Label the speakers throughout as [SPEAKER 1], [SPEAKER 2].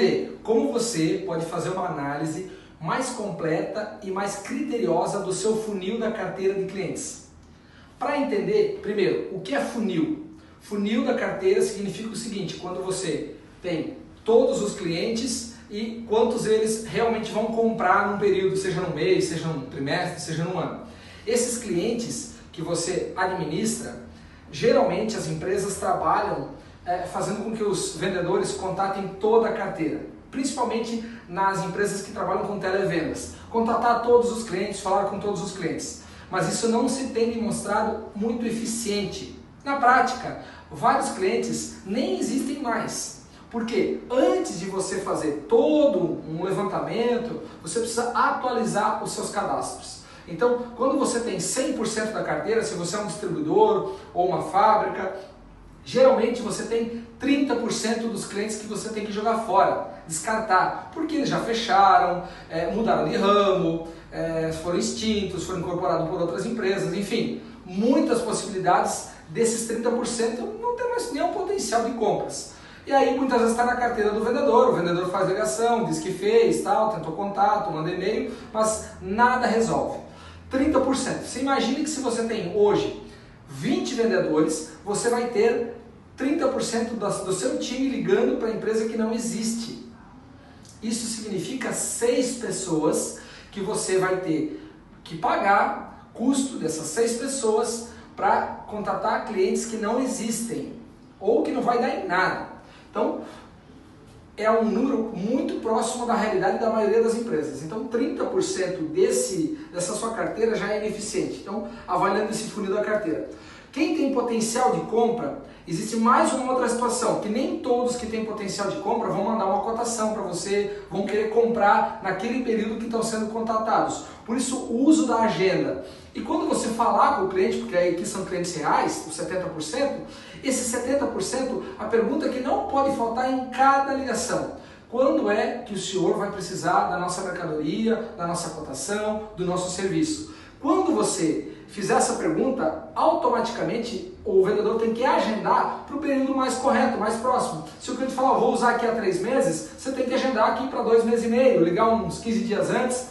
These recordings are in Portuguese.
[SPEAKER 1] entender como você pode fazer uma análise mais completa e mais criteriosa do seu funil da carteira de clientes. Para entender, primeiro, o que é funil? Funil da carteira significa o seguinte: quando você tem todos os clientes e quantos eles realmente vão comprar num período, seja num mês, seja num trimestre, seja num ano. Esses clientes que você administra, geralmente as empresas trabalham é, fazendo com que os vendedores contatem toda a carteira, principalmente nas empresas que trabalham com televendas. Contatar todos os clientes, falar com todos os clientes. Mas isso não se tem demonstrado muito eficiente. Na prática, vários clientes nem existem mais. Porque antes de você fazer todo um levantamento, você precisa atualizar os seus cadastros. Então, quando você tem 100% da carteira, se você é um distribuidor ou uma fábrica, geralmente você tem 30% dos clientes que você tem que jogar fora, descartar, porque eles já fecharam, é, mudaram de ramo, é, foram extintos, foram incorporados por outras empresas, enfim, muitas possibilidades desses 30% não tem mais nenhum potencial de compras. E aí muitas vezes está na carteira do vendedor, o vendedor faz ligação, diz que fez, tal, tentou contato, manda e-mail, mas nada resolve. 30%. Você imagine que se você tem hoje 20 vendedores, você vai ter 30% do seu time ligando para a empresa que não existe. Isso significa seis pessoas que você vai ter que pagar custo dessas seis pessoas para contatar clientes que não existem ou que não vai dar em nada. Então, é um número muito próximo da realidade da maioria das empresas. Então, 30% desse, dessa sua carteira já é ineficiente. Então, avaliando esse funil da carteira. Quem tem potencial de compra, existe mais uma outra situação, que nem todos que têm potencial de compra vão mandar uma cotação para você, vão querer comprar naquele período que estão sendo contatados. Por isso, o uso da agenda. E quando você falar com o cliente, porque aí aqui são clientes reais, os 70%, esse 70%, a pergunta que não pode faltar em cada ligação. Quando é que o senhor vai precisar da nossa mercadoria, da nossa cotação, do nosso serviço? Quando você fizer essa pergunta, automaticamente o vendedor tem que agendar para o período mais correto, mais próximo. Se o cliente falar, vou usar aqui há três meses, você tem que agendar aqui para dois meses e meio, ligar uns 15 dias antes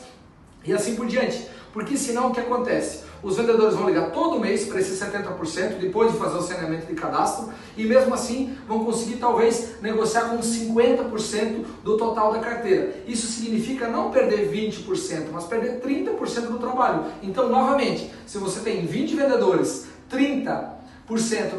[SPEAKER 1] e assim por diante. Porque senão o que acontece? Os vendedores vão ligar todo mês para esse 70%, depois de fazer o saneamento de cadastro, e mesmo assim vão conseguir talvez negociar com 50% do total da carteira. Isso significa não perder 20%, mas perder 30% do trabalho. Então, novamente, se você tem 20 vendedores, 30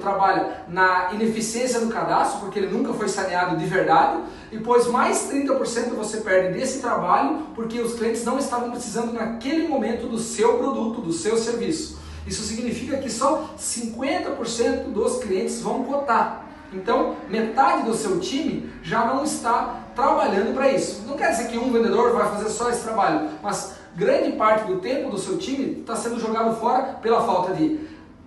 [SPEAKER 1] trabalha na ineficiência do cadastro, porque ele nunca foi saneado de verdade, e depois mais 30% você perde desse trabalho, porque os clientes não estavam precisando naquele momento do seu produto, do seu serviço. Isso significa que só 50% dos clientes vão cotar. Então, metade do seu time já não está trabalhando para isso. Não quer dizer que um vendedor vai fazer só esse trabalho, mas grande parte do tempo do seu time está sendo jogado fora pela falta de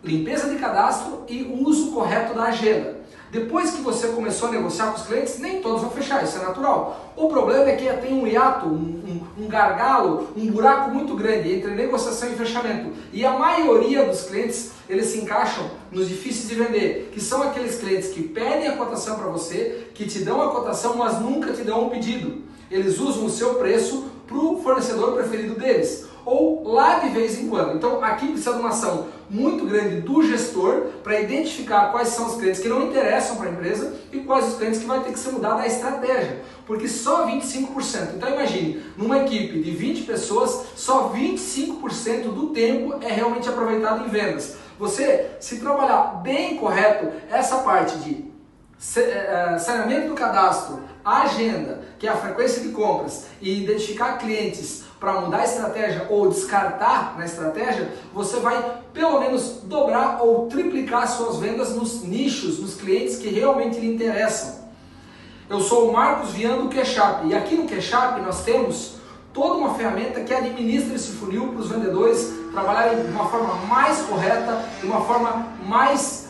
[SPEAKER 1] limpeza de cadastro e uso correto da agenda. Depois que você começou a negociar com os clientes, nem todos vão fechar, isso é natural. O problema é que tem um hiato, um, um, um gargalo, um buraco muito grande entre negociação e fechamento. E a maioria dos clientes, eles se encaixam nos difíceis de vender, que são aqueles clientes que pedem a cotação para você, que te dão a cotação, mas nunca te dão um pedido. Eles usam o seu preço para o fornecedor preferido deles ou lá de vez em quando. Então aqui precisa de uma ação muito grande do gestor para identificar quais são os clientes que não interessam para a empresa e quais os clientes que vai ter que ser mudada a estratégia, porque só 25%. Então imagine, numa equipe de 20 pessoas, só 25% do tempo é realmente aproveitado em vendas. Você, se trabalhar bem correto essa parte de saneamento do cadastro, agenda, que é a frequência de compras, e identificar clientes para mudar a estratégia ou descartar na estratégia, você vai pelo menos dobrar ou triplicar suas vendas nos nichos, nos clientes que realmente lhe interessam. Eu sou o Marcos Viano do QShap e aqui no QShap nós temos toda uma ferramenta que administra esse funil para os vendedores trabalharem de uma forma mais correta, de uma forma mais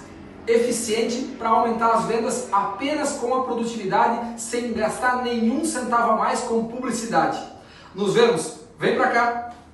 [SPEAKER 1] eficiente para aumentar as vendas apenas com a produtividade, sem gastar nenhum centavo a mais com publicidade. Nos vemos Vem pra cá!